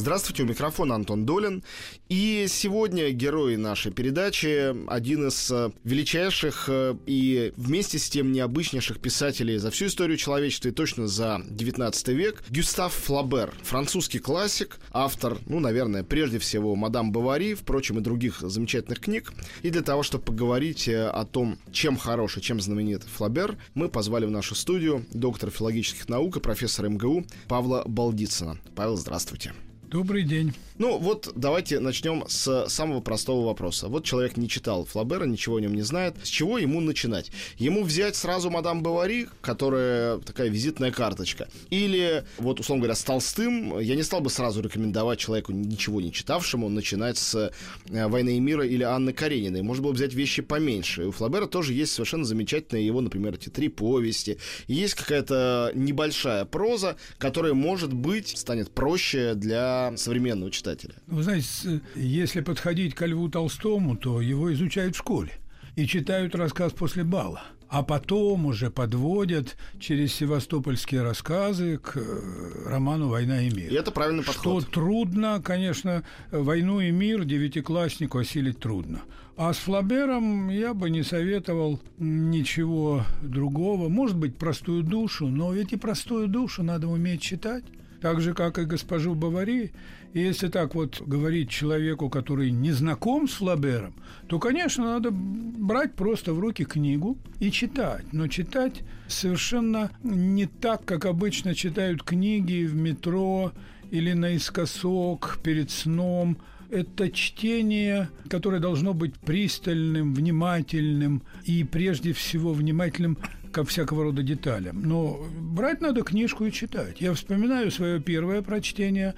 Здравствуйте, у микрофона Антон Долин. И сегодня герой нашей передачи один из э, величайших э, и вместе с тем необычнейших писателей за всю историю человечества и точно за 19 век Гюстав Флабер, французский классик, автор, ну, наверное, прежде всего «Мадам Бавари», впрочем, и других замечательных книг. И для того, чтобы поговорить э, о том, чем хорош и чем знаменит Флабер, мы позвали в нашу студию доктора филологических наук и профессора МГУ Павла Балдицына. Павел, здравствуйте. Добрый день. Ну вот давайте начнем с самого простого вопроса. Вот человек не читал Флабера, ничего о нем не знает. С чего ему начинать? Ему взять сразу мадам Бавари, которая такая визитная карточка. Или, вот, условно говоря, с Толстым, я не стал бы сразу рекомендовать человеку, ничего не читавшему, начинать с э, «Войны и мира» или Анны Карениной. Можно было взять вещи поменьше. у Флабера тоже есть совершенно замечательные его, например, эти три повести. Есть какая-то небольшая проза, которая, может быть, станет проще для современного читателя читателя. Вы знаете, если подходить ко Льву Толстому, то его изучают в школе и читают рассказ после бала а потом уже подводят через севастопольские рассказы к э, роману «Война и мир». И это правильный подход. Что трудно, конечно, «Войну и мир» девятикласснику осилить трудно. А с Флабером я бы не советовал ничего другого. Может быть, простую душу, но ведь и простую душу надо уметь читать так же, как и госпожу Бавари. И если так вот говорить человеку, который не знаком с Флабером, то, конечно, надо брать просто в руки книгу и читать. Но читать совершенно не так, как обычно читают книги в метро или наискосок перед сном – это чтение, которое должно быть пристальным, внимательным и прежде всего внимательным ко всякого рода деталям. Но брать надо книжку и читать. Я вспоминаю свое первое прочтение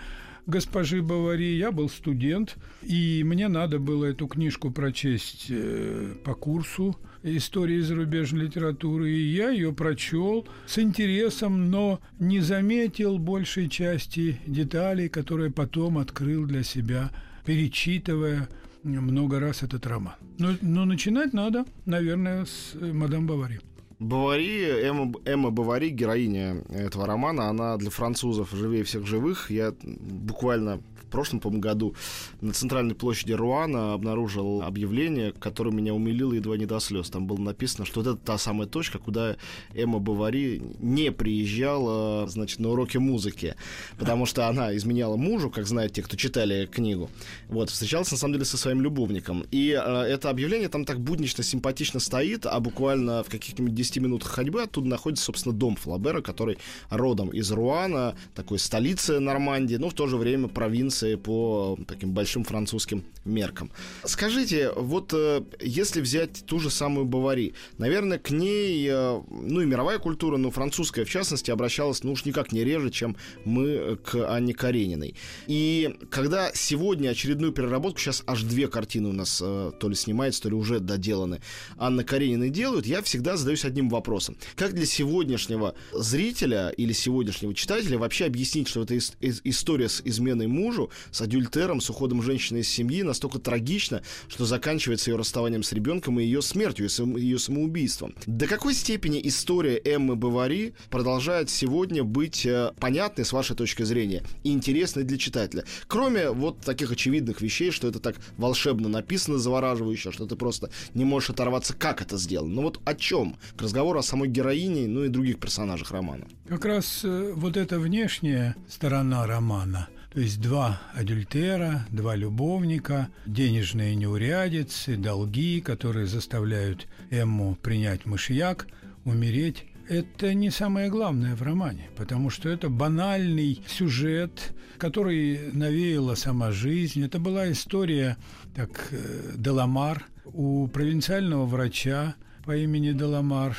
госпожи Бавари. Я был студент, и мне надо было эту книжку прочесть э, по курсу истории зарубежной литературы, и я ее прочел с интересом, но не заметил большей части деталей, которые потом открыл для себя, перечитывая много раз этот роман. Но, но начинать надо, наверное, с э, «Мадам Бавари». Бавари, Эмма, Эмма Бавари, героиня этого романа, она для французов живее всех живых. Я буквально прошлом, по году на центральной площади Руана обнаружил объявление, которое меня умилило едва не до слез. Там было написано, что вот это та самая точка, куда Эмма Бавари не приезжала, значит, на уроки музыки, потому что она изменяла мужу, как знают те, кто читали книгу. Вот, встречалась, на самом деле, со своим любовником. И э, это объявление там так буднично, симпатично стоит, а буквально в каких-нибудь 10 минутах ходьбы оттуда находится, собственно, дом Флабера, который родом из Руана, такой столицы Нормандии, но в то же время провинция Франции по таким большим французским меркам. Скажите, вот э, если взять ту же самую Бавари, наверное, к ней, э, ну и мировая культура, но французская в частности, обращалась, ну уж никак не реже, чем мы к Анне Карениной. И когда сегодня очередную переработку, сейчас аж две картины у нас э, то ли снимается, то ли уже доделаны, Анна Каренина делают, я всегда задаюсь одним вопросом. Как для сегодняшнего зрителя или сегодняшнего читателя вообще объяснить, что это история с изменой мужу, с адюльтером, с уходом женщины из семьи настолько трагично, что заканчивается ее расставанием с ребенком и ее смертью, ее самоубийством. До какой степени история Эммы Бавари продолжает сегодня быть э, понятной с вашей точки зрения и интересной для читателя? Кроме вот таких очевидных вещей, что это так волшебно написано, завораживающе, что ты просто не можешь оторваться, как это сделано. Но вот о чем? К разговору о самой героине, ну и других персонажах романа. Как раз э, вот эта внешняя сторона романа – то есть два адюльтера, два любовника, денежные неурядицы, долги, которые заставляют Эмму принять мышьяк, умереть. Это не самое главное в романе, потому что это банальный сюжет, который навеяла сама жизнь. Это была история, так, э, Деламар, у провинциального врача по имени Деламар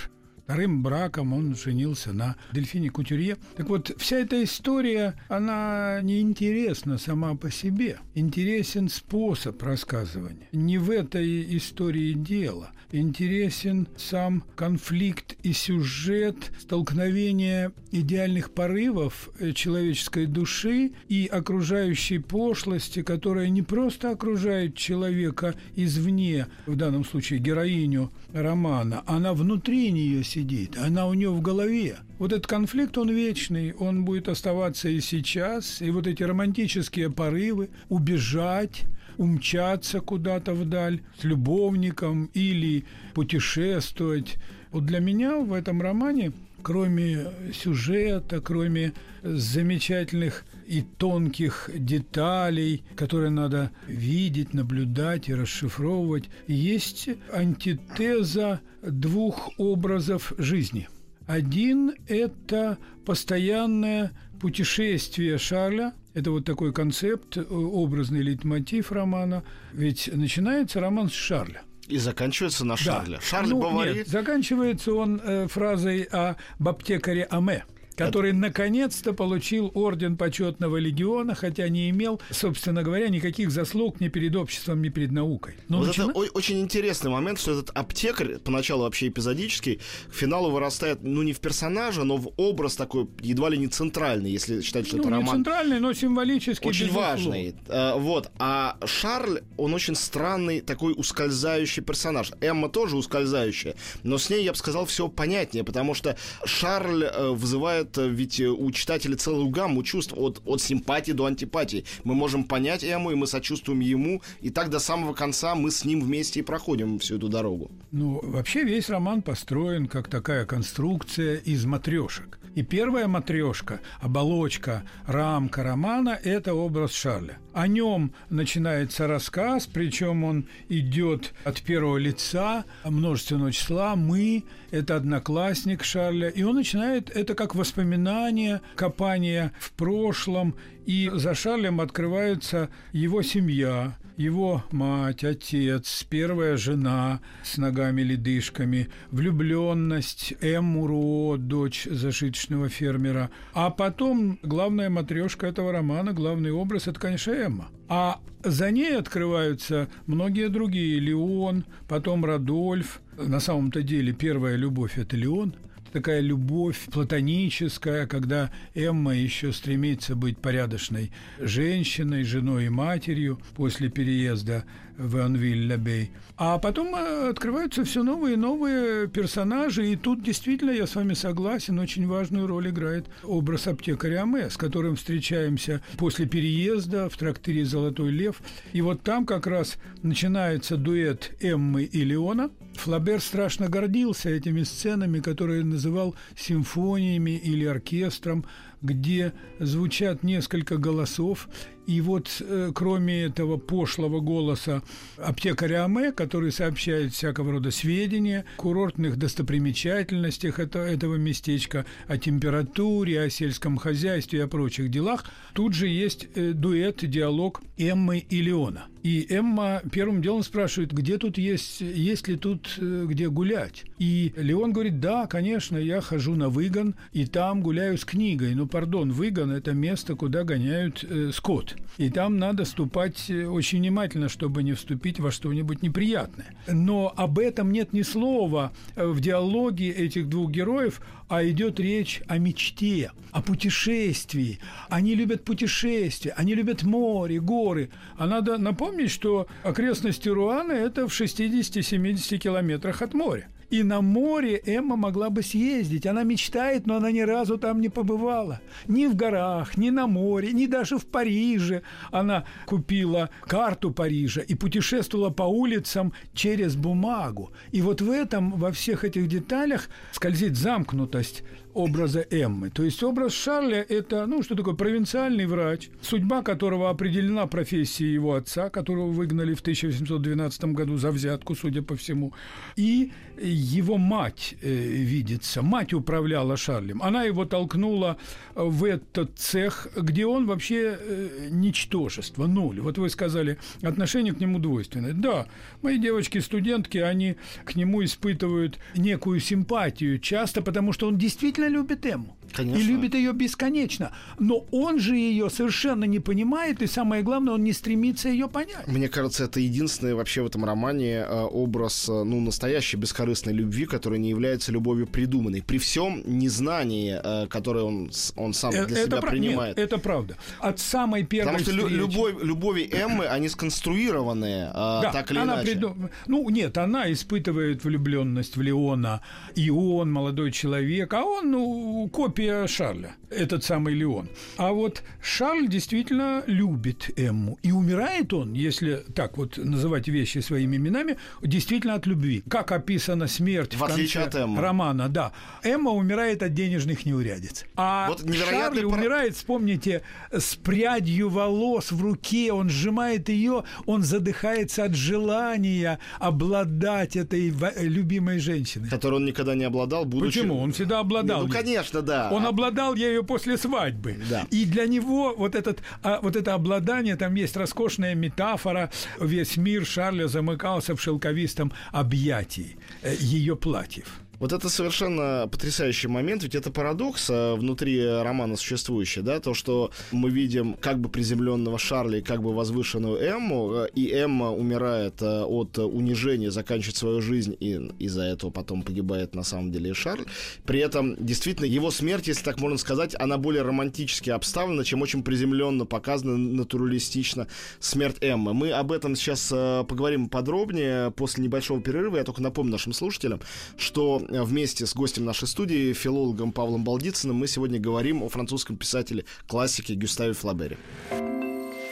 вторым браком он женился на Дельфине Кутюрье. Так вот, вся эта история, она не интересна сама по себе. Интересен способ рассказывания. Не в этой истории дело. Интересен сам конфликт и сюжет, столкновение идеальных порывов э, человеческой души и окружающей пошлости, которая не просто окружает человека извне, в данном случае героиню романа, она внутри нее сидит, она у нее в голове. Вот этот конфликт, он вечный, он будет оставаться и сейчас, и вот эти романтические порывы, убежать, умчаться куда-то вдаль с любовником или путешествовать. Вот для меня в этом романе, кроме сюжета, кроме замечательных и тонких деталей, которые надо видеть, наблюдать и расшифровывать, есть антитеза двух образов жизни. Один – это постоянное путешествие Шарля, это вот такой концепт, образный лейтмотив романа. Ведь начинается роман с Шарля. И заканчивается на Шарле. Да. Шарль ну, Бавари. Нет, заканчивается он э, фразой о аптекаре Аме который Это... наконец-то получил орден почетного легиона, хотя не имел, собственно говоря, никаких заслуг ни перед обществом, ни перед наукой. Но вот начина... это очень интересный момент, что этот аптекарь, поначалу вообще эпизодический, к финалу вырастает, ну, не в персонажа, но в образ такой, едва ли не центральный, если считать, что ну, это не роман. центральный, но символический. Очень важный. А, вот. А Шарль, он очень странный, такой ускользающий персонаж. Эмма тоже ускользающая, но с ней, я бы сказал, все понятнее, потому что Шарль э, вызывает вызывает ведь э, у читателя целую гамму чувств от, от симпатии до антипатии. Мы можем понять Эму, и мы сочувствуем ему, и так до самого конца мы с ним вместе и проходим всю эту дорогу. Ну, вообще весь роман построен как такая конструкция из матрешек. И первая матрешка, оболочка, рамка романа – это образ Шарля. О нем начинается рассказ, причем он идет от первого лица, множественного числа. Мы – это одноклассник Шарля. И он начинает это как воспоминание, копание в прошлом. И за Шарлем открывается его семья, его мать, отец, первая жена с ногами-ледышками, влюбленность Эммуро, дочь зажиточного фермера. А потом главная матрешка этого романа, главный образ – это, конечно, Эмма. А за ней открываются многие другие. Леон, потом Радольф. На самом-то деле первая любовь – это Леон – такая любовь платоническая, когда Эмма еще стремится быть порядочной женщиной, женой и матерью после переезда в Анвиль-Лабей. А потом э, открываются все новые и новые персонажи, и тут действительно, я с вами согласен, очень важную роль играет образ аптекаря Аме, с которым встречаемся после переезда в трактире «Золотой лев». И вот там как раз начинается дуэт Эммы и Леона. Флабер страшно гордился этими сценами, которые называл симфониями или оркестром, где звучат несколько голосов, и вот э, кроме этого пошлого голоса аптекаря Аме, который сообщает всякого рода сведения, курортных достопримечательностях это, этого местечка, о температуре, о сельском хозяйстве и о прочих делах, тут же есть э, дуэт, диалог Эммы и Леона. И Эмма первым делом спрашивает, где тут есть, есть ли тут э, где гулять. И Леон говорит, да, конечно, я хожу на выгон, и там гуляю с книгой. Ну, пардон, выгон – это место, куда гоняют э, скот. И там надо ступать э, очень внимательно, чтобы не вступить во что-нибудь неприятное. Но об этом нет ни слова э, в диалоге этих двух героев, а идет речь о мечте, о путешествии. Они любят путешествия, они любят море, горы. А надо напомнить, что окрестности Руана – это в 60-70 километрах от моря. И на море Эмма могла бы съездить. Она мечтает, но она ни разу там не побывала. Ни в горах, ни на море, ни даже в Париже. Она купила карту Парижа и путешествовала по улицам через бумагу. И вот в этом, во всех этих деталях скользит замкнутость образа Эммы. То есть образ Шарля – это, ну, что такое, провинциальный врач, судьба которого определена профессией его отца, которого выгнали в 1812 году за взятку, судя по всему. И его мать э, видится. Мать управляла Шарлем. Она его толкнула в этот цех, где он вообще э, ничтожество, ноль. Вот вы сказали, отношение к нему двойственное. Да, мои девочки-студентки, они к нему испытывают некую симпатию, часто потому, что он действительно любит Эмму. Конечно. И любит ее бесконечно. Но он же ее совершенно не понимает, и самое главное, он не стремится ее понять. Мне кажется, это единственный вообще в этом романе э, образ э, ну, настоящей бескорыстной любви, которая не является любовью придуманной. При всем незнании, э, которое он, он сам для это себя пра- принимает. Нет, это правда. От самой первой Потому что встречи- любовь, любови Эммы, они сконструированные, э, Да, так или она иначе. приду- Ну, нет, она испытывает влюбленность в Леона. И он молодой человек, а он, ну, копия Шарля, этот самый Леон. А вот Шарль действительно любит Эмму. И умирает он, если так вот называть вещи своими именами, действительно от любви. Как описана смерть В в, конце от Эммы. романа, да. Эмма умирает от денежных неурядиц. А Вот Шарль про- умирает, вспомните, с прядью волос в руке, он сжимает ее, он задыхается от желания обладать этой любимой женщиной. Которой он никогда не обладал, будучи... Почему? Он всегда обладал. Ну, конечно, да. Он обладал ею после свадьбы. Да. И для него вот, этот, а, вот это обладание, там есть роскошная метафора. Весь мир Шарля замыкался в шелковистом объятии э, ее платьев. Вот это совершенно потрясающий момент, ведь это парадокс а, внутри романа существующий, да, то, что мы видим как бы приземленного Шарля и как бы возвышенную Эмму, и Эмма умирает а, от унижения, заканчивает свою жизнь, и из-за этого потом погибает на самом деле и Шарль. При этом, действительно, его смерть, если так можно сказать, она более романтически обставлена, чем очень приземленно показана, натуралистично смерть Эммы. Мы об этом сейчас а, поговорим подробнее после небольшого перерыва. Я только напомню нашим слушателям, что вместе с гостем нашей студии, филологом Павлом Балдицыным, мы сегодня говорим о французском писателе классике Гюставе Флабере.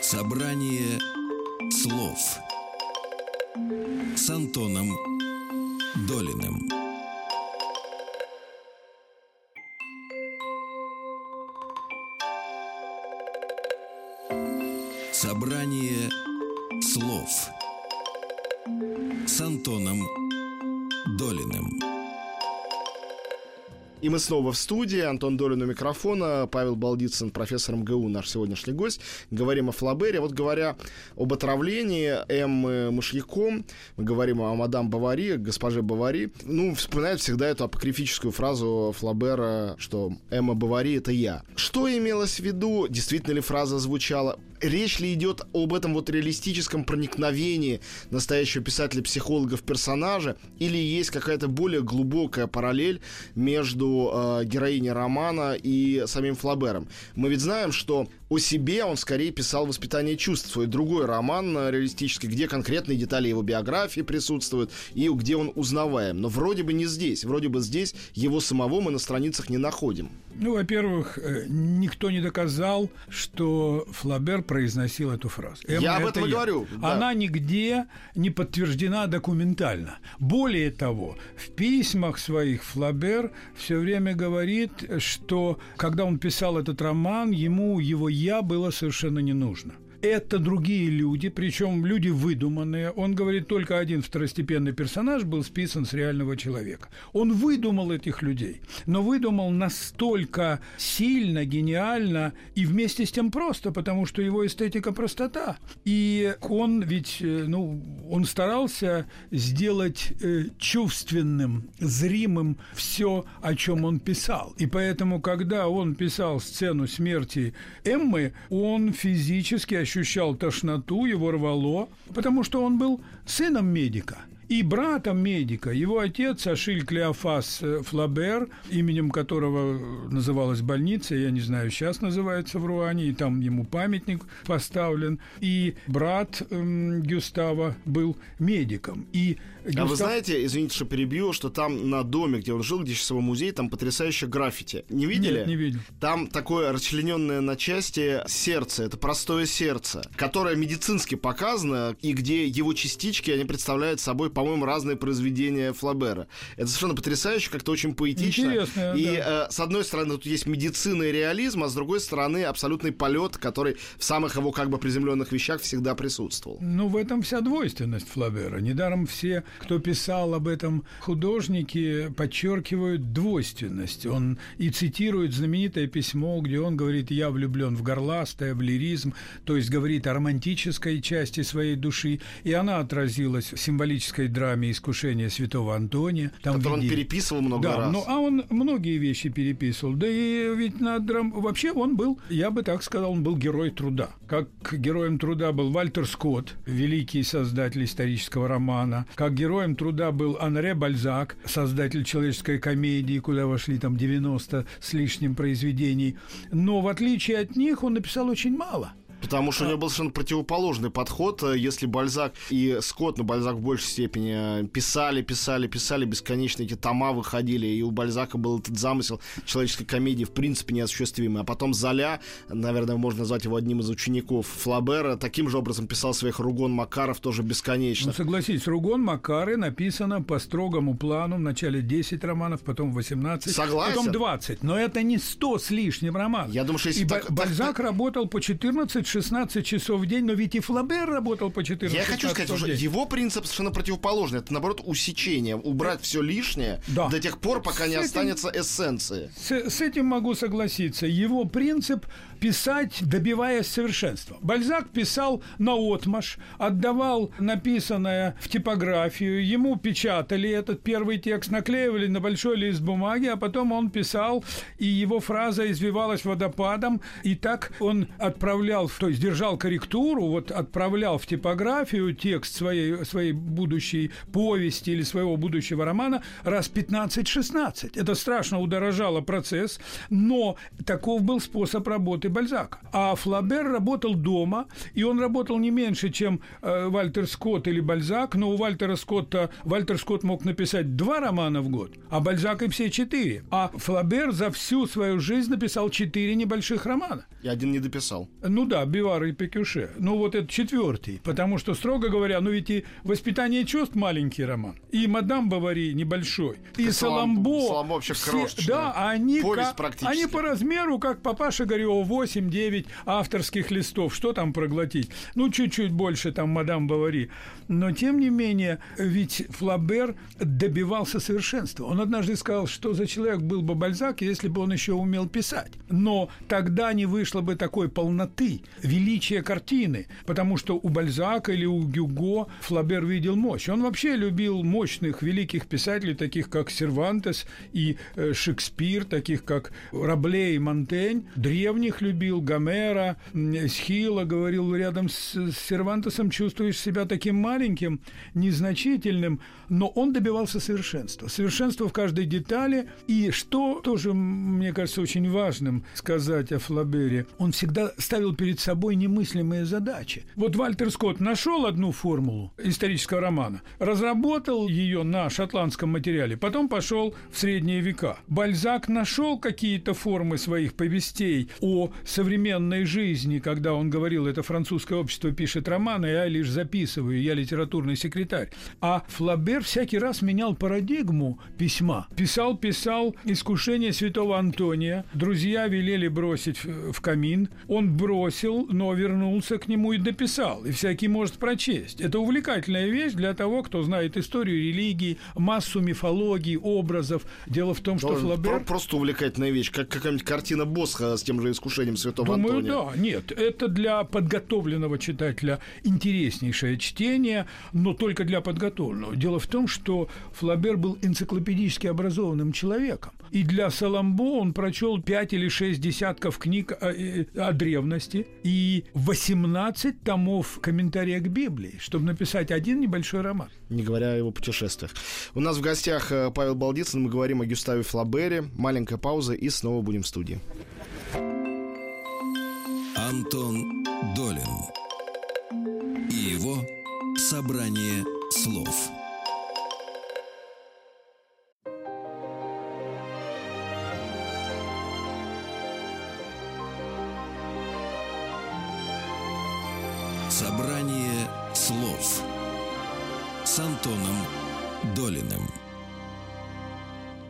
Собрание слов с Антоном Долиным. Собрание слов с Антоном Долиным. И мы снова в студии. Антон Долин у микрофона, Павел Балдицын, профессор МГУ, наш сегодняшний гость. Говорим о Флабере. Вот говоря об отравлении Эммы мышьяком, мы говорим о мадам Бавари, госпоже Бавари. Ну, вспоминают всегда эту апокрифическую фразу Флабера, что Эмма Бавари — это я. Что имелось в виду? Действительно ли фраза звучала? Речь ли идет об этом вот реалистическом проникновении настоящего писателя-психолога в персонажа? Или есть какая-то более глубокая параллель между э, героиней романа и самим Флабером? Мы ведь знаем, что о себе он скорее писал «Воспитание чувств», свой другой роман э, реалистический, где конкретные детали его биографии присутствуют и где он узнаваем. Но вроде бы не здесь. Вроде бы здесь его самого мы на страницах не находим. Ну, во-первых, э, никто не доказал, что Флабер произносил эту фразу. Я об это этом и говорю, да. Она нигде не подтверждена документально. Более того, в письмах своих Флабер все время говорит, что когда он писал этот роман, ему его «я» было совершенно не нужно. Это другие люди, причем люди выдуманные. Он говорит, только один второстепенный персонаж был списан с реального человека. Он выдумал этих людей, но выдумал настолько сильно, гениально и вместе с тем просто, потому что его эстетика простота. И он ведь, э, ну, он старался сделать э, чувственным, зримым все, о чем он писал. И поэтому, когда он писал сцену смерти Эммы, он физически ощущал тошноту, его рвало, потому что он был сыном медика – и братом медика. Его отец Ашиль Клеофас э, Флабер, именем которого называлась больница, я не знаю, сейчас называется в Руане, и там ему памятник поставлен. И брат эм, Гюстава был медиком. И А вы знаете, извините, что перебью, что там на доме, где он жил, где сейчас его музей, там потрясающее граффити. Не видели? Нет, не видел. Там такое расчлененное на части сердце, это простое сердце, которое медицински показано, и где его частички, они представляют собой по-моему, разные произведения Флабера. Это совершенно потрясающе, как-то очень поэтично. Интересно, и да. э, с одной стороны, тут есть медицина и реализм, а с другой стороны, абсолютный полет, который в самых его как бы приземленных вещах всегда присутствовал. Ну, в этом вся двойственность Флабера. Недаром все, кто писал об этом художнике, подчеркивают двойственность. Он и цитирует знаменитое письмо, где он говорит «я влюблен в горластое, в лиризм», то есть говорит о романтической части своей души, и она отразилась в символической драме «Искушение святого Антония». Там Который он переписывал много да, раз. Ну, а он многие вещи переписывал. Да и ведь на драм... Вообще он был, я бы так сказал, он был герой труда. Как героем труда был Вальтер Скотт, великий создатель исторического романа. Как героем труда был Анре Бальзак, создатель человеческой комедии, куда вошли там 90 с лишним произведений. Но в отличие от них он написал очень мало. Потому что у него был совершенно противоположный подход. Если Бальзак и Скотт, но Бальзак в большей степени писали, писали, писали, бесконечно эти тома выходили, и у Бальзака был этот замысел человеческой комедии в принципе неосуществимый. А потом Золя, наверное, можно назвать его одним из учеников Флабера, таким же образом писал своих Ругон Макаров тоже бесконечно. Ну, согласись, Ругон Макары написано по строгому плану, вначале 10 романов, потом 18, Согласен. потом 20. Но это не 100 с лишним романов. Я думаю, что если и так, Бальзак так, работал по 14 16 часов в день, но ведь и Флабер работал по 14 Я хочу сказать, что его принцип совершенно противоположный. Это, наоборот, усечение. Убрать все лишнее да. до тех пор, пока с не этим, останется эссенции. С, с этим могу согласиться. Его принцип писать, добиваясь совершенства. Бальзак писал на отмаш, отдавал написанное в типографию, ему печатали этот первый текст, наклеивали на большой лист бумаги, а потом он писал, и его фраза извивалась водопадом, и так он отправлял, то есть держал корректуру, вот отправлял в типографию текст своей, своей будущей повести или своего будущего романа раз 15-16. Это страшно удорожало процесс, но таков был способ работы Бальзака. А Флабер работал дома, и он работал не меньше, чем э, Вальтер Скотт или Бальзак, но у Вальтера Скотта Вальтер Скотт мог написать два романа в год, а Бальзак и все четыре. А Флабер за всю свою жизнь написал четыре небольших романа. И один не дописал. Ну да, Бивар и Пекюше. Ну вот это четвертый, потому что, строго говоря, ну ведь и «Воспитание чувств» маленький роман, и «Мадам Бавари» небольшой, и, и «Саламбо». Саламбо вообще все, Да, они, Повесть как, они по размеру, как папаша Горева, 8-9 авторских листов. Что там проглотить? Ну, чуть-чуть больше там «Мадам Бавари». Но, тем не менее, ведь Флабер добивался совершенства. Он однажды сказал, что за человек был бы Бальзак, если бы он еще умел писать. Но тогда не вышло бы такой полноты, величия картины, потому что у Бальзака или у Гюго Флабер видел мощь. Он вообще любил мощных великих писателей, таких как Сервантес и э, Шекспир, таких как Рабле и Монтень. Древних любил, Гомера, Схила, говорил, рядом с Сервантесом чувствуешь себя таким маленьким, маленьким, незначительным, но он добивался совершенства. Совершенства в каждой детали. И что тоже, мне кажется, очень важным сказать о Флабере, он всегда ставил перед собой немыслимые задачи. Вот Вальтер Скотт нашел одну формулу исторического романа, разработал ее на шотландском материале, потом пошел в средние века. Бальзак нашел какие-то формы своих повестей о современной жизни, когда он говорил, это французское общество пишет романы, я лишь записываю, я литературный секретарь. А Флабер всякий раз менял парадигму письма. Писал, писал «Искушение святого Антония». Друзья велели бросить в камин. Он бросил, но вернулся к нему и дописал. И всякий может прочесть. Это увлекательная вещь для того, кто знает историю религии, массу мифологии, образов. Дело в том, что Тоже Флабер... Просто увлекательная вещь, как какая-нибудь картина Босха с тем же искушением святого Думаю, Антония. да. Нет, это для подготовленного читателя интереснейшее чтение, но только для подготовленного. Дело в том, что Флабер был энциклопедически образованным человеком. И для Саламбо он прочел 5 или 6 десятков книг о, э, о древности и 18 томов комментария к Библии, чтобы написать один небольшой роман. Не говоря о его путешествиях. У нас в гостях э, Павел Балдицын, мы говорим о Гюставе Флабере. Маленькая пауза и снова будем в студии. Антон Долин и его Собрание слов Собрание слов с Антоном Долиным.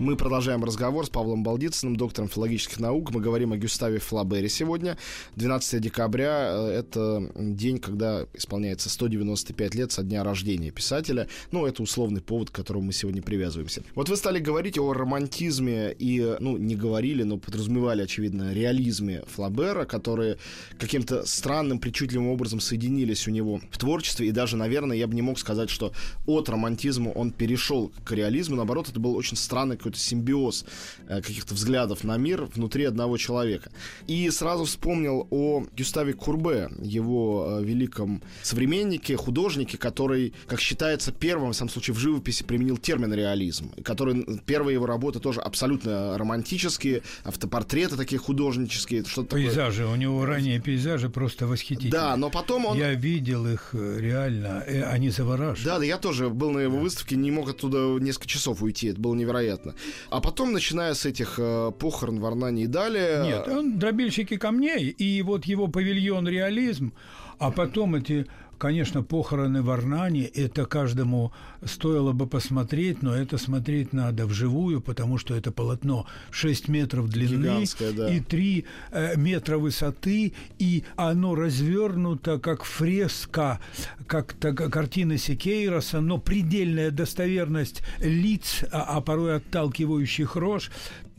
Мы продолжаем разговор с Павлом Балдицыным, доктором филологических наук. Мы говорим о Гюставе Флабере сегодня. 12 декабря э, — это день, когда исполняется 195 лет со дня рождения писателя. Ну, это условный повод, к которому мы сегодня привязываемся. Вот вы стали говорить о романтизме и, ну, не говорили, но подразумевали, очевидно, реализме Флабера, которые каким-то странным, причудливым образом соединились у него в творчестве. И даже, наверное, я бы не мог сказать, что от романтизма он перешел к реализму. Наоборот, это был очень странный какой-то симбиоз э, каких-то взглядов на мир внутри одного человека. И сразу вспомнил о Гюставе Курбе, его э, великом современнике, художнике, который, как считается, первым, в самом случае, в живописи применил термин реализм, который первые его работы тоже абсолютно романтические, автопортреты такие художнические, что-то Пейзажи, такое. у него ранние пейзажи просто восхитительные. Да, но потом он... Я видел их э, реально, они завораживают. Да, да, я тоже был на его выставке, не мог оттуда несколько часов уйти, это было невероятно. А потом, начиная с этих э, похорон в Арнане и далее... Нет, он дробильщики камней, и вот его павильон реализм, а потом эти Конечно, похороны в Арнане, это каждому стоило бы посмотреть, но это смотреть надо вживую, потому что это полотно 6 метров длины да. и 3 э, метра высоты, и оно развернуто как фреска, как картина Секейроса, но предельная достоверность лиц, а, а порой отталкивающих рож,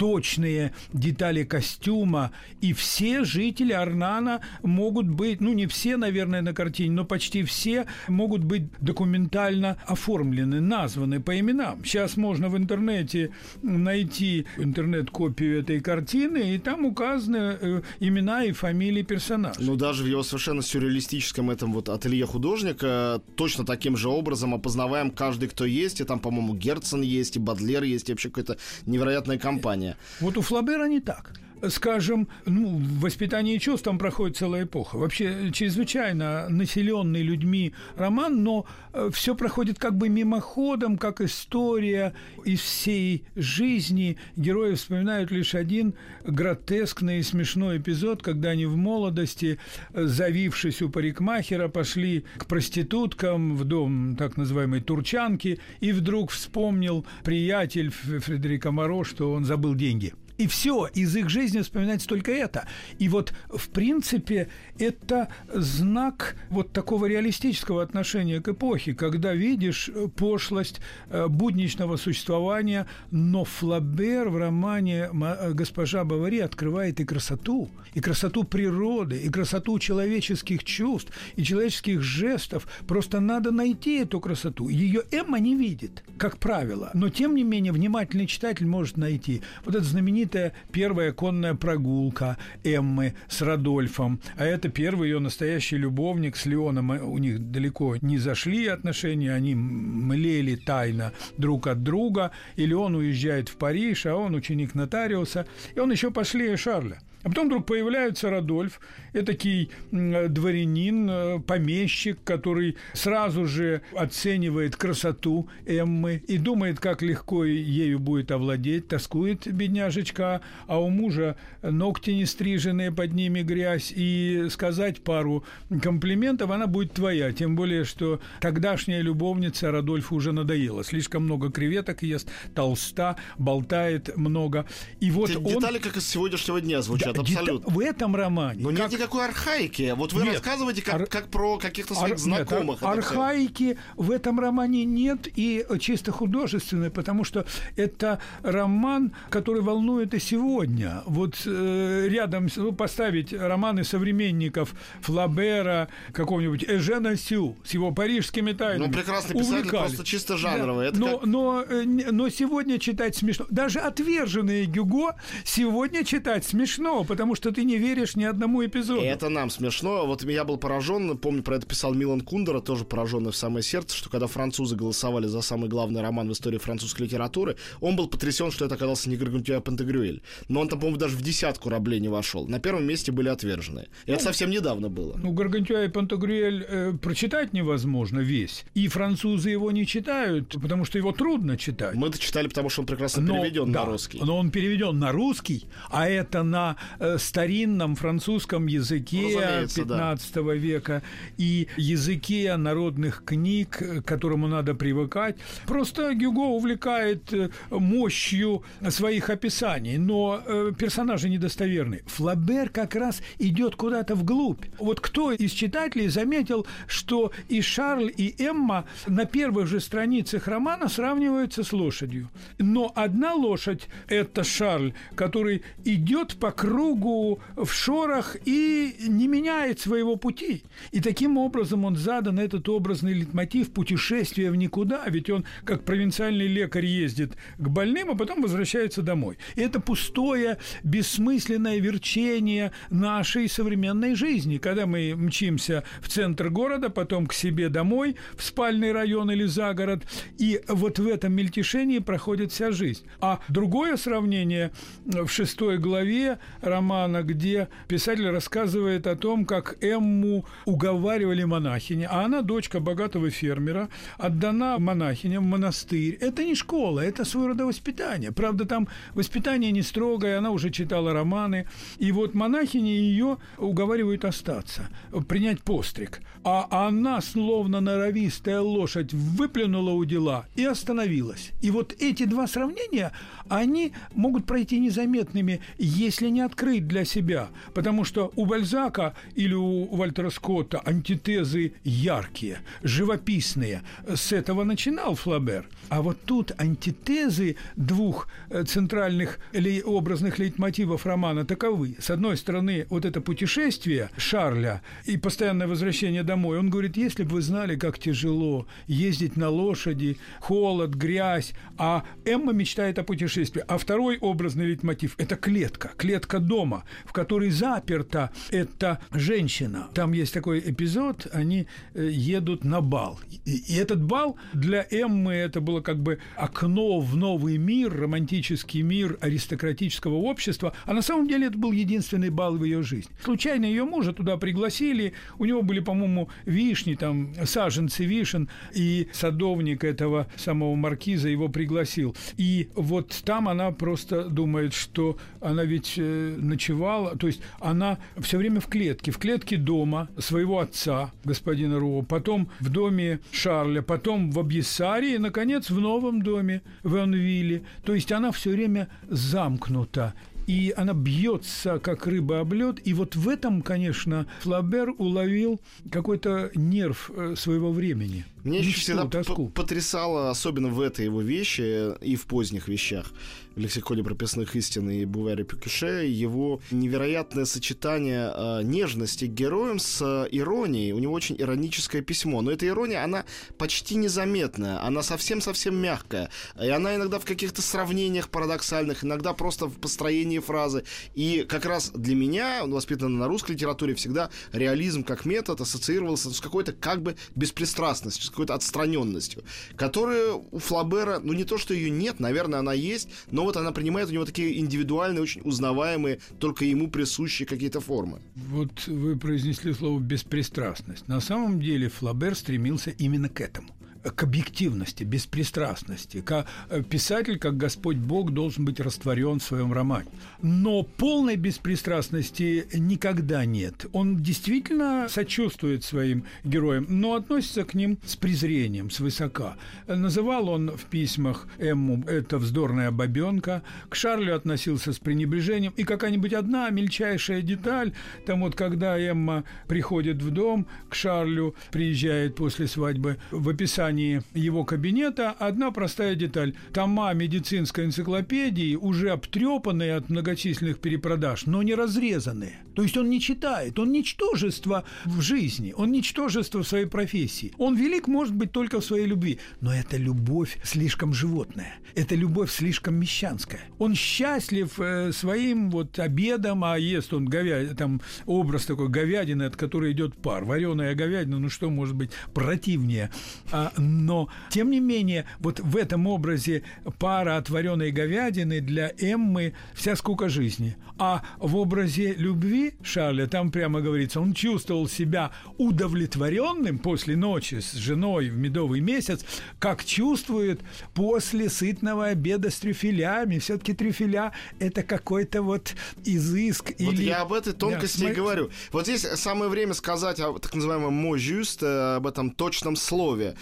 точные детали костюма, и все жители Арнана могут быть, ну не все, наверное, на картине, но почти все могут быть документально оформлены, названы по именам. Сейчас можно в интернете найти интернет-копию этой картины, и там указаны э, имена и фамилии персонажей. Ну, даже в его совершенно сюрреалистическом этом вот ателье художника точно таким же образом опознаваем каждый, кто есть, и там, по-моему, Герцен есть, и Бадлер есть, и вообще какая-то невероятная компания. Вот у Флабера не так скажем, ну, в воспитании чувств там проходит целая эпоха. Вообще чрезвычайно населенный людьми роман, но э, все проходит как бы мимоходом, как история из всей жизни. Герои вспоминают лишь один гротескный и смешной эпизод, когда они в молодости, э, завившись у парикмахера, пошли к проституткам в дом так называемой турчанки, и вдруг вспомнил приятель Фредерика Моро, что он забыл деньги. И все, из их жизни вспоминается только это. И вот, в принципе, это знак вот такого реалистического отношения к эпохе, когда видишь э, пошлость э, будничного существования, но Флабер в романе э, «Госпожа Бавари» открывает и красоту, и красоту природы, и красоту человеческих чувств, и человеческих жестов. Просто надо найти эту красоту. Ее Эмма не видит, как правило, но, тем не менее, внимательный читатель может найти. Вот это знаменитый знаменитая первая конная прогулка Эммы с Радольфом, а это первый ее настоящий любовник с Леоном. У них далеко не зашли отношения, они млели тайно друг от друга, и Леон уезжает в Париж, а он ученик нотариуса, и он еще пошлее Шарля. А потом вдруг появляется Радольф, этакий дворянин, э, помещик, который сразу же оценивает красоту Эммы и думает, как легко ею будет овладеть, тоскует бедняжечка, а у мужа ногти не стриженные, под ними грязь, и сказать пару комплиментов она будет твоя, тем более, что тогдашняя любовница Радольфу уже надоела, слишком много креветок ест, толста, болтает много. И вот Д- он... Детали, как из сегодняшнего дня звучат нет, абсолютно. В этом романе. Но как... нет никакой архаики. Вот вы нет. рассказываете как, ар... как про каких-то своих ар... знакомых. Нет, ар... архаики в этом романе нет и чисто художественной, потому что это роман, который волнует и сегодня. Вот э, рядом ну, поставить романы современников Флабера, какого-нибудь Эжена Сю с его парижскими тайнами. Ну, прекрасный писатель, просто чисто жанровый. Да. но, как... но, э, но сегодня читать смешно. Даже отверженные Гюго сегодня читать смешно, потому что ты не веришь ни одному эпизоду. Это нам смешно. Вот я был поражен, помню, про это писал Милан Кундера, тоже пораженный в самое сердце, что когда французы голосовали за самый главный роман в истории французской литературы, он был потрясен, что это оказался не Гаргантюа, Пантагрюэль. Но он там, по-моему, даже в десятку рублей не вошел. На первом месте были отверженные. И ну, это совсем недавно было. Ну, Гаргантюа и Пантагрюэль э, прочитать невозможно весь. И французы его не читают, потому что его трудно читать. Мы это читали, потому что он прекрасно но, переведен да, на русский. Но он переведен на русский, а это на старинном французском языке Разумеется, да. 15 века и языке народных книг, к которому надо привыкать. Просто Гюго увлекает э, мощью своих описаний, но э, персонажи недостоверны. Флабер как раз идет куда-то вглубь. Вот кто из читателей заметил, что и Шарль, и Эмма на первых же страницах романа сравниваются с лошадью. Но одна лошадь – это Шарль, который идет по кругу в шорах и не меняет своего пути. И таким образом он задан этот образный литмотив путешествия в никуда, ведь он как провинциальный лекарь ездит к больным, а потом возвращается домой. И это пустое, бессмысленное верчение нашей современной жизни, когда мы мчимся в центр города, потом к себе домой, в спальный район или за город, и вот в этом мельтешении проходит вся жизнь. А другое сравнение в шестой главе романа, где писатель рассказывает о том, как Эмму уговаривали монахини, а она дочка богатого фермера, отдана монахиням в монастырь. Это не школа, это своего рода воспитание. Правда, там воспитание не строгое, она уже читала романы. И вот монахини ее уговаривают остаться, принять постриг. А она, словно норовистая лошадь, выплюнула у дела и остановилась. И вот эти два сравнения, они могут пройти незаметными, если не открыть для себя. Потому что у Бальзака или у Вальтера Скотта антитезы яркие, живописные. С этого начинал Флабер. А вот тут антитезы двух э, центральных образных лейтмотивов романа таковы. С одной стороны, вот это путешествие Шарля и постоянное возвращение домой. Он говорит, если бы вы знали, как тяжело ездить на лошади, холод, грязь, а Эмма мечтает о путешествии. А второй образный лейтмотив – это клетка, клетка дома, в которой заперта эта женщина. Там есть такой эпизод, они э, едут на бал. И этот бал для Эммы это было как бы окно в новый мир, романтический мир аристократического общества, а на самом деле это был единственный бал в ее жизни. Случайно ее мужа туда пригласили, у него были, по-моему, вишни, там, саженцы вишен, и садовник этого самого маркиза его пригласил. И вот там она просто думает, что она ведь э, ночевала, то есть она все время в клетке, в клетке дома своего отца, господина Руо, потом в доме Шарля, потом в Абьессаре и, наконец, в новом доме в Энвилле. То есть она все время замкнута и она бьется, как рыба об лед. И вот в этом, конечно, Флабер уловил какой-то нерв э, своего времени. Мне еще всегда тоску. потрясало, особенно в этой его вещи и в поздних вещах, в лексиконе прописных истин и Буваре Пюкюше, его невероятное сочетание э, нежности к героям с э, иронией. У него очень ироническое письмо. Но эта ирония, она почти незаметная, она совсем-совсем мягкая. И она иногда в каких-то сравнениях парадоксальных, иногда просто в построении фразы. И как раз для меня, воспитанный на русской литературе, всегда реализм как метод ассоциировался с какой-то как бы беспристрастностью, какой-то отстраненностью, которая у Флабера, ну не то, что ее нет, наверное, она есть, но вот она принимает у него такие индивидуальные, очень узнаваемые, только ему присущие какие-то формы. Вот вы произнесли слово «беспристрастность». На самом деле Флабер стремился именно к этому к объективности, беспристрастности. Как э, писатель, как Господь Бог, должен быть растворен в своем романе. Но полной беспристрастности никогда нет. Он действительно сочувствует своим героям, но относится к ним с презрением, с высока. Называл он в письмах Эмму «это вздорная бабенка», к Шарлю относился с пренебрежением, и какая-нибудь одна мельчайшая деталь, там вот когда Эмма приходит в дом, к Шарлю приезжает после свадьбы, в описании описании его кабинета одна простая деталь. Тома медицинской энциклопедии уже обтрепанные от многочисленных перепродаж, но не разрезанные. То есть он не читает, он ничтожество в жизни, он ничтожество в своей профессии. Он велик, может быть, только в своей любви, но это любовь слишком животная, это любовь слишком мещанская. Он счастлив э, своим вот обедом, а ест он говядину, там образ такой говядины, от которой идет пар, вареная говядина, ну что может быть противнее. А, Но, тем не менее, вот в этом образе пара от вареной говядины для Эммы вся скука жизни. А в образе любви Шарля там прямо говорится, он чувствовал себя удовлетворенным после ночи с женой в медовый месяц, как чувствует после сытного обеда с трюфелями. Все-таки трюфеля – это какой-то вот изыск. Вот или... я об этой тонкости Да, и говорю. Вот здесь самое время сказать о так называемом «мо жюст», э, об этом точном слове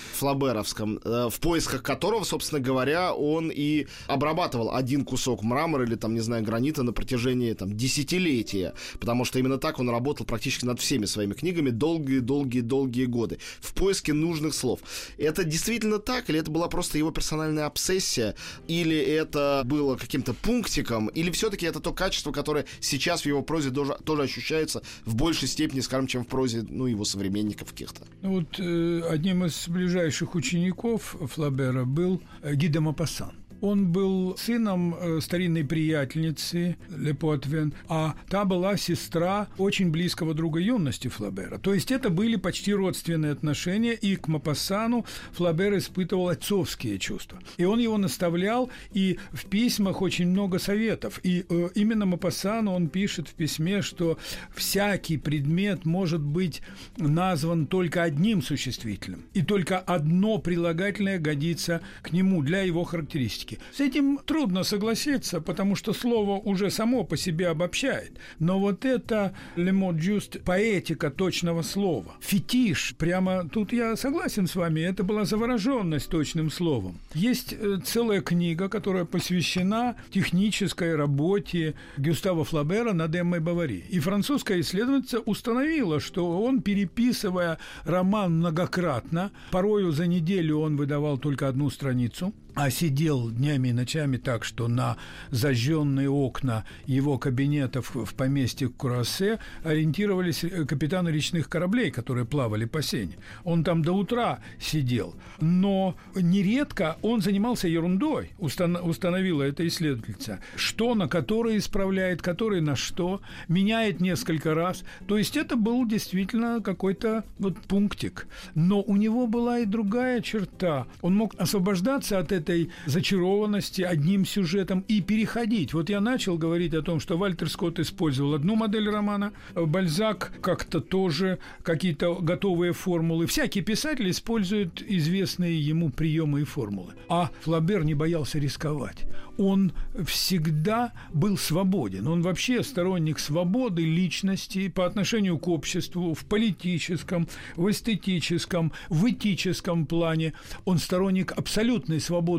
э, в поисках которого, собственно говоря, он и обрабатывал один кусок мрамора или, там, не знаю, гранита на протяжении там, десятилетия. Потому что именно так он работал практически над всеми своими книгами долгие-долгие-долгие годы. В поиске нужных слов. Это действительно так? Или это была просто его персональная обсессия? Или это было каким-то пунктиком? Или все-таки это то качество, которое сейчас в его прозе тоже, тоже ощущается в большей степени, скажем, чем в прозе ну, его современников каких-то? Ну Вот э, одним из ближайших учеников Флабера был э, Ги де Мопассан. Он был сыном э, старинной приятельницы Лепотвен, а та была сестра очень близкого друга юности Флабера. То есть это были почти родственные отношения, и к Мопассану Флабер испытывал отцовские чувства. И он его наставлял, и в письмах очень много советов. И э, именно Мопассану он пишет в письме, что всякий предмет может быть назван только одним существительным, и только одно прилагательное годится к нему для его характеристики. С этим трудно согласиться, потому что слово уже само по себе обобщает. Но вот это «le just» поэтика точного слова, фетиш, прямо тут я согласен с вами, это была завороженность точным словом. Есть э, целая книга, которая посвящена технической работе Гюстава Флабера над Эммой Бавари. И французская исследовательница установила, что он, переписывая роман многократно, порою за неделю он выдавал только одну страницу, а сидел днями и ночами так, что на зажженные окна его кабинетов в поместье Курасе ориентировались э, капитаны речных кораблей, которые плавали по сене. Он там до утра сидел. Но нередко он занимался ерундой, устан- установила эта исследовательница. Что на которое исправляет, который на что, меняет несколько раз. То есть это был действительно какой-то вот пунктик. Но у него была и другая черта. Он мог освобождаться от этой зачарованности одним сюжетом и переходить. Вот я начал говорить о том, что Вальтер Скотт использовал одну модель романа, Бальзак как-то тоже какие-то готовые формулы. Всякий писатель использует известные ему приемы и формулы. А Флабер не боялся рисковать. Он всегда был свободен. Он вообще сторонник свободы личности по отношению к обществу в политическом, в эстетическом, в этическом плане. Он сторонник абсолютной свободы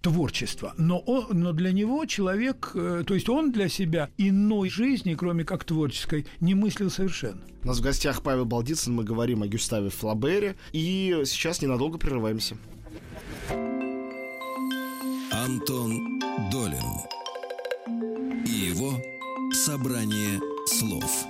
творчества. Но, он, но для него человек, э, то есть он для себя иной жизни, кроме как творческой, не мыслил совершенно. У нас в гостях Павел Балдицын, мы говорим о Гюставе Флабере, и сейчас ненадолго прерываемся. Антон Долин и его собрание слов.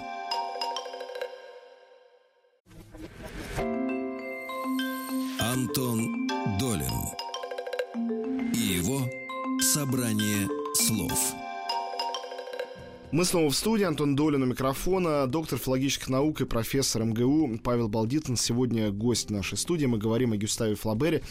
Мы снова в студии, Антон Долин у микрофона, доктор филологических наук и профессор МГУ Павел Балдитин. Сегодня гость нашей студии, мы говорим о Гюставе Флабере.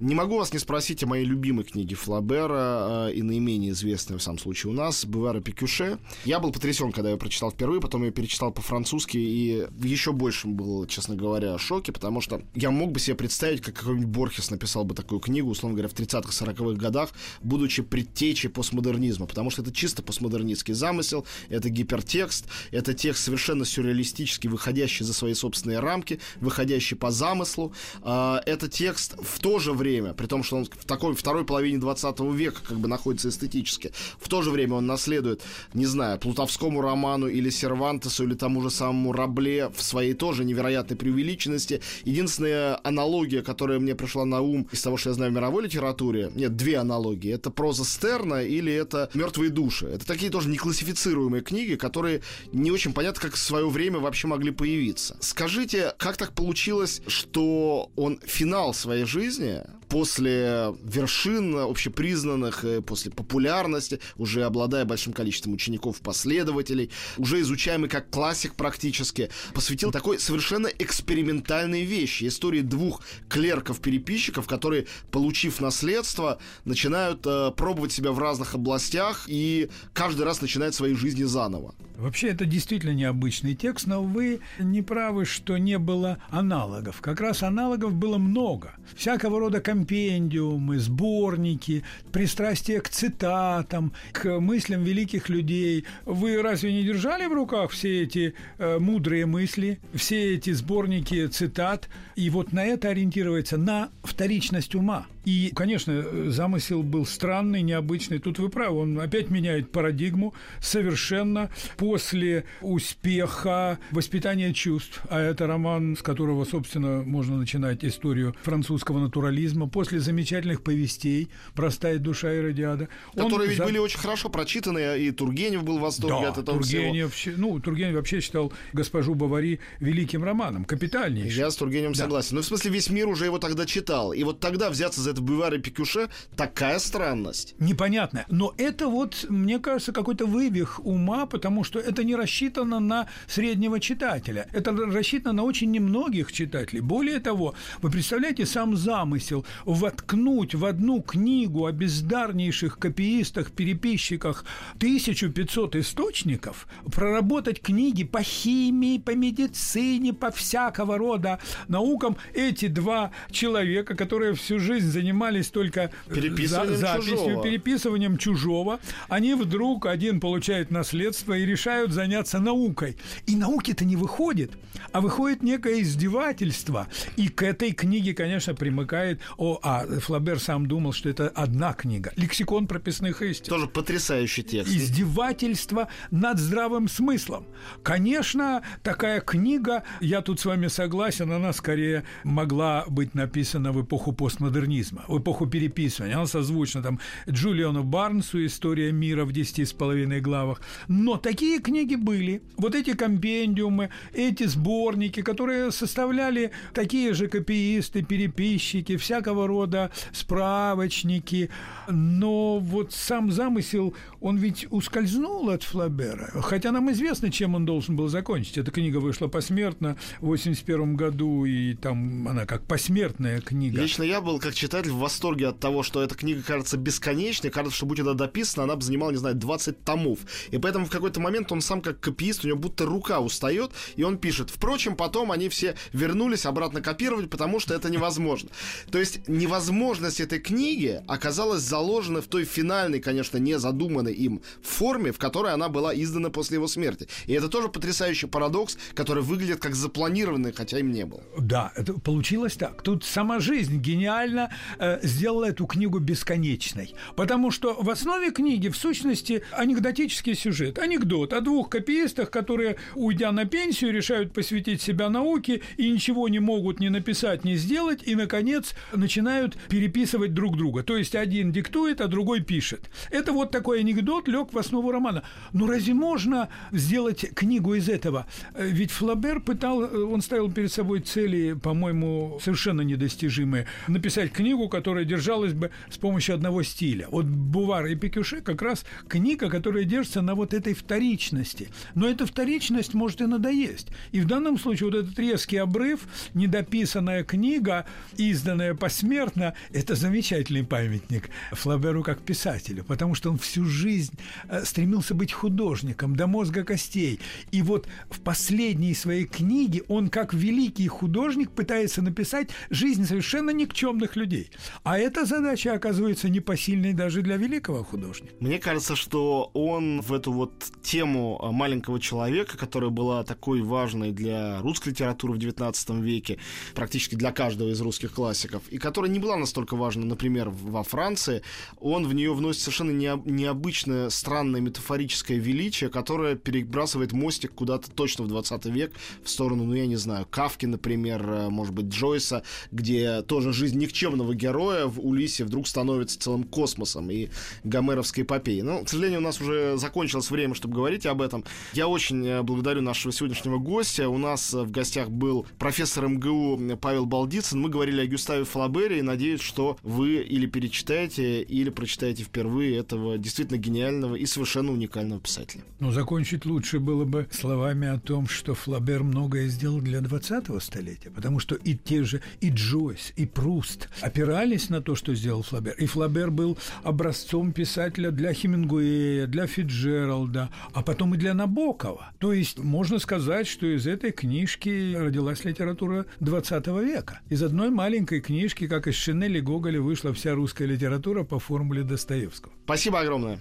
Не могу вас не спросить о моей любимой книге Флабера э, и наименее известной, в самом случае, у нас, Бувара Пикюше. Я был потрясен, когда я прочитал впервые, потом я перечитал по-французски и еще большем был, честно говоря, шоке, потому что я мог бы себе представить, как какой-нибудь Борхес написал бы такую книгу, условно говоря, в 30-х, 40-х годах, будучи предтечей постмодернизма, потому что это чисто постмодернистский замысел, это гипертекст, это текст совершенно сюрреалистический, выходящий за свои собственные рамки, выходящий по замыслу. А, Это текст в то же время, при том, что он в такой второй половине 20 века как бы находится эстетически, в то же время он наследует, не знаю, Плутовскому роману или Сервантесу, или тому же самому Рабле в своей тоже невероятной преувеличенности. Единственная аналогия, которая мне пришла на ум из того, что я знаю в мировой литературе, нет, две аналогии. Это проза Стерна или это «Мертвые души». Это такие тоже неклассифицируемые книги, которые не очень понятно, как в свое время вообще могли появиться. Скажите, как так получилось, что он финал своей жизни после вершин общепризнанных, э, после популярности, уже обладая большим количеством учеников, последователей, уже изучаемый как классик практически, посвятил такой совершенно экспериментальной вещи. Истории двух клерков-переписчиков, которые, получив наследство, начинают э, пробовать себя в разных областях и каждый раз начинают свои жизни заново. Вообще это действительно необычный текст, но вы не правы, что не было аналогов. Как раз аналогов было много. Всякого рода компендиумы, сборники, пристрастие к цитатам, к мыслям великих людей. Вы разве не держали в руках все эти э, мудрые мысли, все эти сборники цитат? И вот на это ориентируется, на вторичность ума. И, конечно, замысел был странный, необычный. Тут вы правы, он опять меняет парадигму совершенно после успеха воспитания чувств. А это роман, с которого, собственно, можно начинать историю французского натурализма. После замечательных повестей «Простая душа» и «Радиада». Которые ведь за... были очень хорошо прочитаны, и Тургенев был в восторге да, от этого Тургенев, всего. Ну, Тургенев вообще считал «Госпожу Бавари» великим романом, капитальнейшим. Я с Тургеневым да. согласен. Ну, в смысле, весь мир уже его тогда читал. И вот тогда взяться за это Бувар и Пикюше такая странность. Непонятно. Но это вот, мне кажется, какой-то вывих ума, потому что это не рассчитано на среднего читателя. Это рассчитано на очень немногих читателей. Более того, вы представляете сам замысел воткнуть в одну книгу о бездарнейших копиистах, переписчиках 1500 источников, проработать книги по химии, по медицине, по всякого рода наукам. Эти два человека, которые всю жизнь занимались только переписыванием за, записью, чужого. переписыванием чужого, они вдруг один получает наследство и решают заняться наукой. И науки-то не выходит, а выходит некое издевательство. И к этой книге, конечно, примыкает... О, а Флабер сам думал, что это одна книга. Лексикон прописных истин. Тоже потрясающий текст. Издевательство над здравым смыслом. Конечно, такая книга, я тут с вами согласен, она скорее могла быть написана в эпоху постмодернизма, в эпоху переписывания. Она созвучна там Джулиану Барнсу «История мира» в десяти с половиной главах. Но такие книги были. Вот эти компендиумы, эти сборники, которые составляли такие же копиисты, переписчики, всякого рода справочники. Но вот сам замысел, он ведь ускользнул от Флабера. Хотя нам известно, чем он должен был закончить. Эта книга вышла посмертно в 81 году, и там она как посмертная книга. Лично я был, как читатель, в восторге от того, что эта книга кажется бесконечной, кажется, что будь она дописана, она бы занимала, не знаю, 20 томов. И поэтому в какой-то момент он сам как копиист, у него будто рука устает, и он пишет. Впрочем, потом они все вернулись обратно копировать, потому что это невозможно. То есть невозможность этой книги оказалась заложена в той финальной, конечно, не задуманной им форме, в которой она была издана после его смерти. И это тоже потрясающий парадокс, который выглядит как запланированный, хотя им не был. Да, это получилось так. Тут сама жизнь гениально э, сделала эту книгу бесконечной. Потому что в основе книги, в сущности, анекдотический сюжет. Анекдот о двух копиистах, которые, уйдя на пенсию, решают посвятить себя науке и ничего не могут ни написать, ни сделать, и, наконец, начинают переписывать друг друга. То есть один диктует, а другой пишет. Это вот такой анекдот лег в основу романа. Но разве можно сделать книгу из этого? Ведь Флабер пытал, он ставил перед собой цели, по-моему, совершенно недостижимые. Написать книгу, которая держалась бы с помощью одного стиля. Вот Бувар и Пикюше как раз книга, которая держится на вот этой вторичности. Но эта вторичность может и надоесть. И в данном случае вот этот резкий обрыв, недописанная книга, изданная посмертно, это замечательный памятник Флаберу как писателю, потому что он всю жизнь э, стремился быть художником до мозга костей. И вот в последней своей книге он как великий художник пытается написать жизнь совершенно никчемных людей. А эта задача оказывается непосильной даже для великого художника. Мне кажется, что он в эту вот тему э, маленького человека, которая была такой важной для русской литературы в XIX веке, практически для каждого из русских классиков, и которая не была настолько важна, например, во Франции, он в нее вносит совершенно необычное, странное метафорическое величие, которое перебрасывает мостик куда-то точно в 20 век в сторону, ну я не знаю, Кавки, например, э, может быть, Джойса, где тоже жизнь никчемного главного героя в Улисе вдруг становится целым космосом и гомеровской эпопеей. Но, к сожалению, у нас уже закончилось время, чтобы говорить об этом. Я очень э, благодарю нашего сегодняшнего гостя. У нас в гостях был профессор МГУ Павел Балдицын. Мы говорили о Гюставе Флабере и надеюсь, что вы или перечитаете, или прочитаете впервые этого действительно гениального и совершенно уникального писателя. Но закончить лучше было бы словами о том, что Флабер многое сделал для 20-го столетия, потому что и те же, и Джойс, и Пруст опирались на то, что сделал Флабер. И Флабер был образцом писателя для Хемингуэя, для Фиджералда, а потом и для Набокова. То есть можно сказать, что из этой книжки родилась литература 20 века. Из одной маленькой книжки, как из Шинели Гоголя, вышла вся русская литература по формуле Достоевского. Спасибо огромное.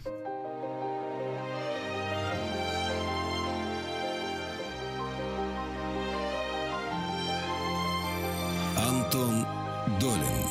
Антон Долин